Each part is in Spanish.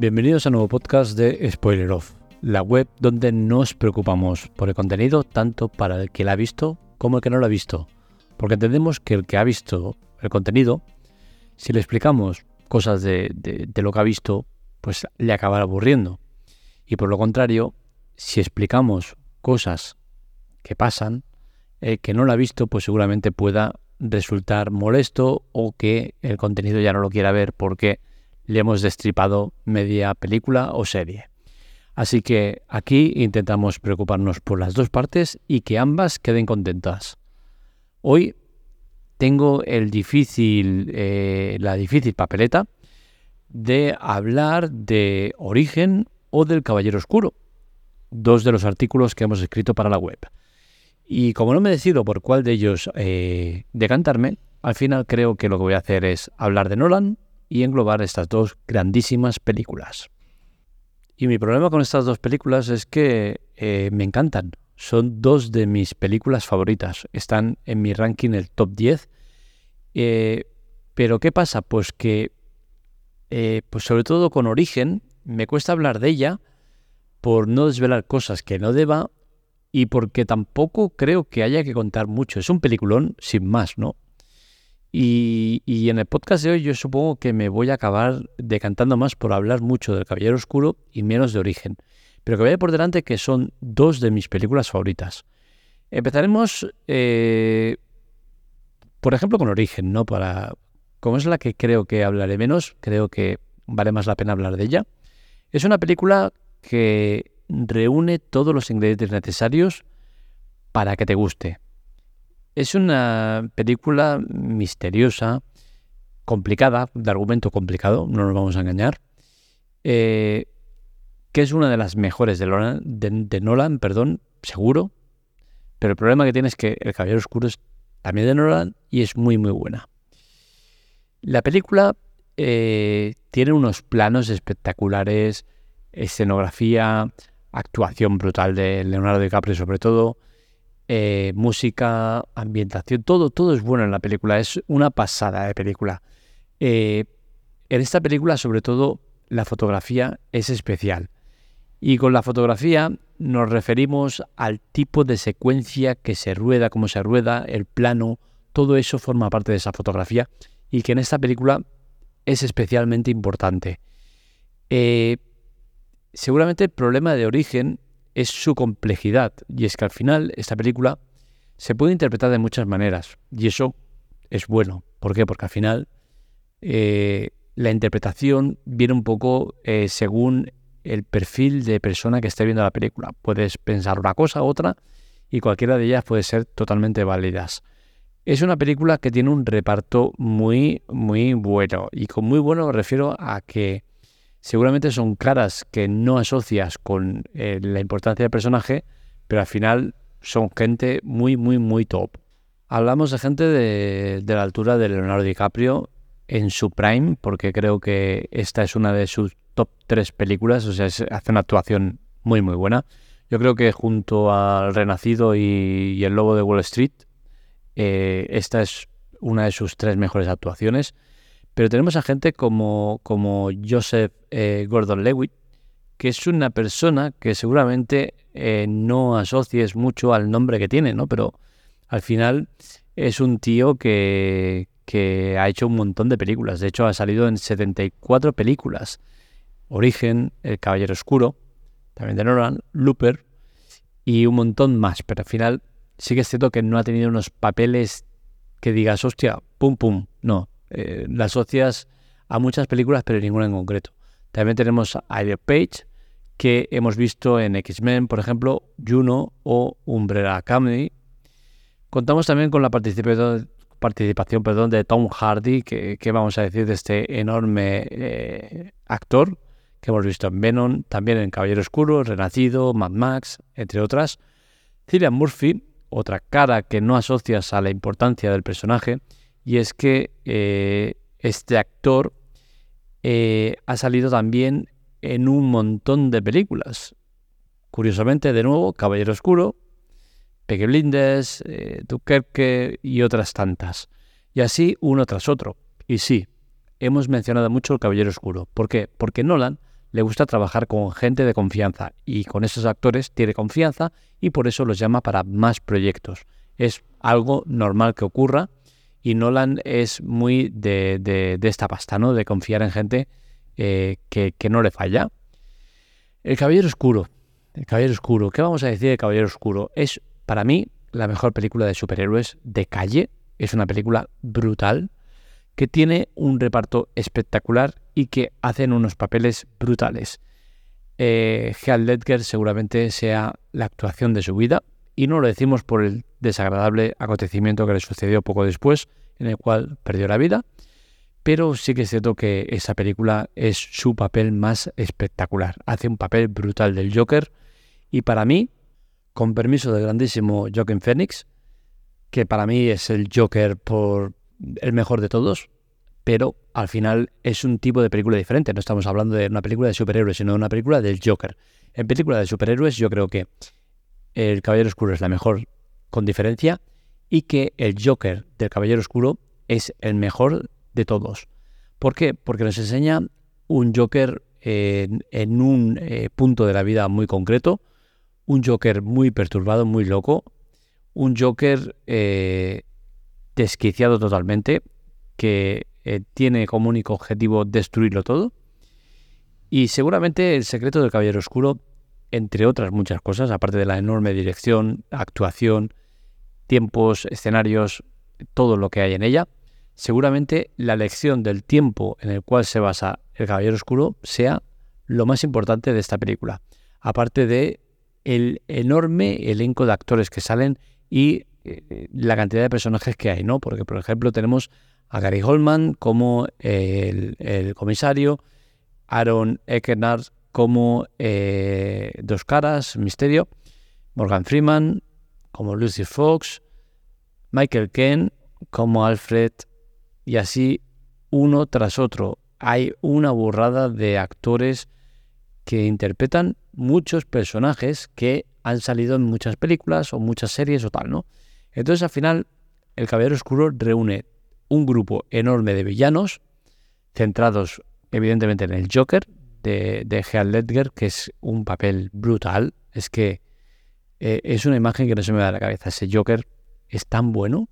Bienvenidos a un nuevo podcast de Spoiler Off, la web donde nos preocupamos por el contenido tanto para el que la ha visto como el que no lo ha visto, porque entendemos que el que ha visto el contenido, si le explicamos cosas de, lo que ha visto, pues le acabará aburriendo. Y por lo contrario, si explicamos cosas que pasan, el que no lo ha visto, pues seguramente pueda resultar molesto o que el contenido ya no lo quiera ver porque le hemos destripado media película o serie. Así que aquí intentamos preocuparnos por las dos partes y que ambas queden contentas. Hoy tengo el difícil, eh, la difícil papeleta de hablar de Origen o del Caballero Oscuro, dos de los artículos que hemos escrito para la web. Y como no me decido por cuál de ellos eh, decantarme, al final creo que lo que voy a hacer es hablar de Nolan y englobar estas dos grandísimas películas. Y mi problema con estas dos películas es que eh, me encantan. Son dos de mis películas favoritas. Están en mi ranking el top 10. Eh, pero ¿qué pasa? Pues que, eh, pues sobre todo con Origen, me cuesta hablar de ella por no desvelar cosas que no deba y porque tampoco creo que haya que contar mucho. Es un peliculón sin más, ¿no? Y, en el podcast de hoy yo supongo que me voy a acabar decantando más por hablar mucho del Caballero Oscuro y menos de Origen. Pero que vaya por delante que son dos de mis películas favoritas. Empezaremos, eh, por ejemplo, con Origen, ¿no? Para, como es la que creo que hablaré menos, creo que vale más la pena hablar de ella. Es una película que reúne todos los ingredientes necesarios para que te guste. Es una película misteriosa, complicada, de argumento complicado, no nos vamos a engañar, eh, que es una de las mejores de Nolan, perdón, seguro, pero el problema que tiene es que El Caballero Oscuro es también de Nolan y es muy muy buena. La película eh, tiene unos planos espectaculares, escenografía, actuación brutal de Leonardo DiCaprio sobre todo, eh, música, ambientación, todo, todo es bueno en la película, es una pasada de película. Eh, en esta película, sobre todo, la fotografía es especial. Y con la fotografía nos referimos al tipo de secuencia que se rueda, cómo se rueda, el plano, todo eso forma parte de esa fotografía y que en esta película es especialmente importante. Eh, seguramente el problema de origen es su complejidad. Y es que al final esta película se puede interpretar de muchas maneras. Y eso es bueno. ¿Por qué? Porque al final eh, la interpretación viene un poco eh, según el perfil de persona que esté viendo la película. Puedes pensar una cosa otra y cualquiera de ellas puede ser totalmente válidas. Es una película que tiene un reparto muy, muy bueno. Y con muy bueno me refiero a que seguramente son caras que no asocias con eh, la importancia del personaje, pero al final son gente muy, muy, muy top. Hablamos de gente de, la altura de Leonardo DiCaprio en su prime, porque creo que esta es una de sus top tres películas, o sea, hace una actuación muy, muy buena. Yo creo que junto al Renacido y, El Lobo de Wall Street, eh, esta es una de sus tres mejores actuaciones. Pero tenemos a gente como, como Joseph eh, Gordon-Lewitt, que es una persona que seguramente eh, no asocies mucho al nombre que tiene, ¿no? Pero al final es un tío que, que ha hecho un montón de películas. De hecho, ha salido en 74 películas. Origen, El Caballero Oscuro, también de Nolan, Looper y un montón más. Pero al final sí que es cierto que no ha tenido unos papeles que digas, hostia, pum, pum. No, eh, las asocias a muchas películas, pero ninguna en concreto. También tenemos a Elliot Page, que hemos visto en X-Men, por ejemplo, Juno o Umbrella Academy. Contamos también con la participación, participación perdón, de Tom Hardy, que, vamos a decir de este enorme eh, actor que hemos visto en Venom, también en Caballero Oscuro, Renacido, Mad Max, entre otras. Cillian Murphy, otra cara que no asocias a la importancia del personaje, y es que eh, este actor eh, ha salido también en un montón de películas. Curiosamente, de nuevo, Caballero Oscuro, Peque Blinders, eh, Dunkerque y otras tantas. Y así uno tras otro. Y sí, hemos mencionado mucho el Caballero Oscuro. ¿Por qué? Porque Nolan le gusta trabajar con gente de confianza y con esos actores tiene confianza y por eso los llama para más proyectos. Es algo normal que ocurra y Nolan es muy de, esta pasta, ¿no? De confiar en gente eh, que, que no le falla. El Caballero Oscuro. El Caballero Oscuro. ¿Qué vamos a decir de Caballero Oscuro? Es para mí la mejor película de superhéroes de calle. Es una película brutal que tiene un reparto espectacular y que hacen unos papeles brutales. Eh, Heath Ledger seguramente sea la actuación de su vida y no lo decimos por el desagradable acontecimiento que le sucedió poco después, en el cual perdió la vida, pero sí que es cierto que esa película es su papel más espectacular. Hace un papel brutal del Joker y para mí, con permiso del grandísimo Joaquin Phoenix, que para mí es el Joker por el mejor de todos, pero al final es un tipo de película diferente. No estamos hablando de una película de superhéroes, sino de una película del Joker. En película de superhéroes yo creo que El Caballero Oscuro es la mejor con diferencia y que el Joker del Caballero Oscuro es el mejor de todos. ¿Por qué? Porque nos enseña un Joker en, un eh, punto de la vida muy concreto, un Joker muy perturbado, muy loco, un Joker eh, desquiciado totalmente, que eh, tiene como único objetivo destruirlo todo. Y seguramente el secreto del Caballero Oscuro, entre otras muchas cosas, aparte de la enorme dirección, actuación, tiempos, escenarios, todo lo que hay en ella, seguramente la lección del tiempo en el cual se basa el Caballero Oscuro sea lo más importante de esta película. Aparte de el enorme elenco de actores que salen y eh, la cantidad de personajes que hay, ¿no? Porque, por ejemplo, tenemos a Gary Holman como el, comisario, Aaron Eckenard como eh, Dos Caras, Misterio, Morgan Freeman como Lucy Fox, Michael Ken como Alfred y así uno tras otro. Hay una burrada de actores que interpretan muchos personajes que han salido en muchas películas o muchas series o tal, ¿no? Entonces al final el Caballero Oscuro reúne un grupo enorme de villanos, centrados evidentemente en el Joker de, de Heath Ledger, que es un papel brutal. Es que eh, es una imagen que no se me da la cabeza. Ese Joker es tan bueno.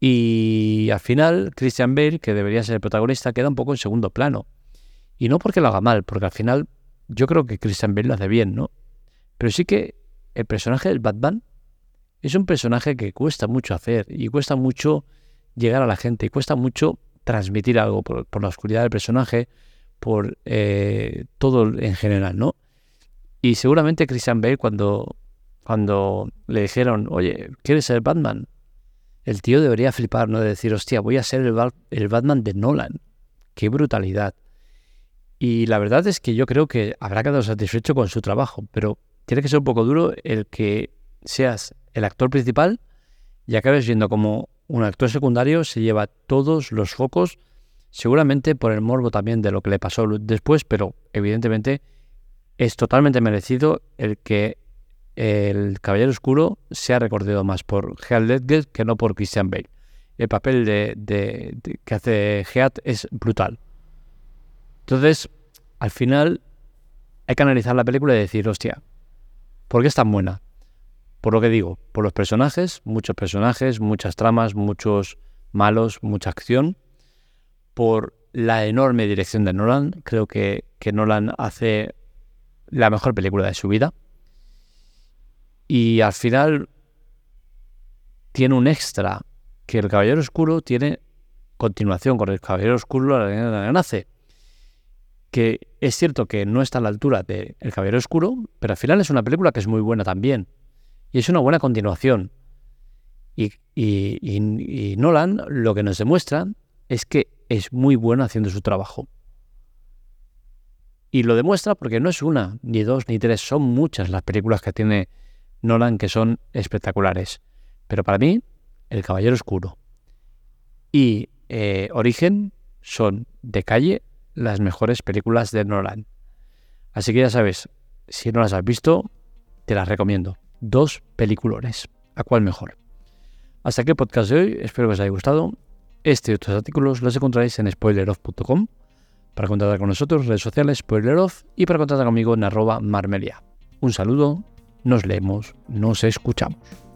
Y al final, Christian Bale, que debería ser el protagonista, queda un poco en segundo plano. Y no porque lo haga mal, porque al final yo creo que Christian Bale lo hace bien, ¿no? Pero sí que el personaje del Batman es un personaje que cuesta mucho hacer y cuesta mucho llegar a la gente y cuesta mucho transmitir algo por, la oscuridad del personaje, por eh, todo en general, ¿no? Y seguramente Christian Bale cuando, cuando le dijeron, oye, ¿quieres ser Batman? El tío debería flipar, ¿no? De decir, hostia, voy a ser el, Batman de Nolan. Qué brutalidad. Y la verdad es que yo creo que habrá quedado satisfecho con su trabajo, pero tiene que ser un poco duro el que seas el actor principal y acabes viendo como un actor secundario se lleva todos los focos, seguramente por el morbo también de lo que le pasó después, pero evidentemente es totalmente merecido el que el Caballero Oscuro sea recordado más por Heath Ledger que no por Christian Bale. El papel de, que hace Heath es brutal. Entonces, al final hay que analizar la película y decir, hostia, ¿por qué es tan buena? Por lo que digo, por los personajes, muchos personajes, muchas tramas, muchos malos, mucha acción. Por la enorme dirección de Nolan, creo que, que Nolan hace la mejor película de su vida. Y al final tiene un extra que el Caballero Oscuro tiene continuación con el Caballero Oscuro la nace. Que es cierto que no está a la altura de El Caballero Oscuro, pero al final es una película que es muy buena también. Y es una buena continuación. Y, Nolan lo que nos demuestra es que es muy bueno haciendo su trabajo. Y lo demuestra porque no es una, ni dos, ni tres, son muchas las películas que tiene Nolan que son espectaculares. Pero para mí, El Caballero Oscuro y eh, Origen son de calle las mejores películas de Nolan. Así que ya sabes, si no las has visto, te las recomiendo dos peliculones. ¿A cuál mejor? Hasta aquí el podcast de hoy. Espero que os haya gustado. Este y otros artículos los encontraréis en spoileroff.com Para contactar con nosotros, redes sociales, Spoileroff y para contactar conmigo en arroba marmelia. Un saludo, nos leemos, nos escuchamos.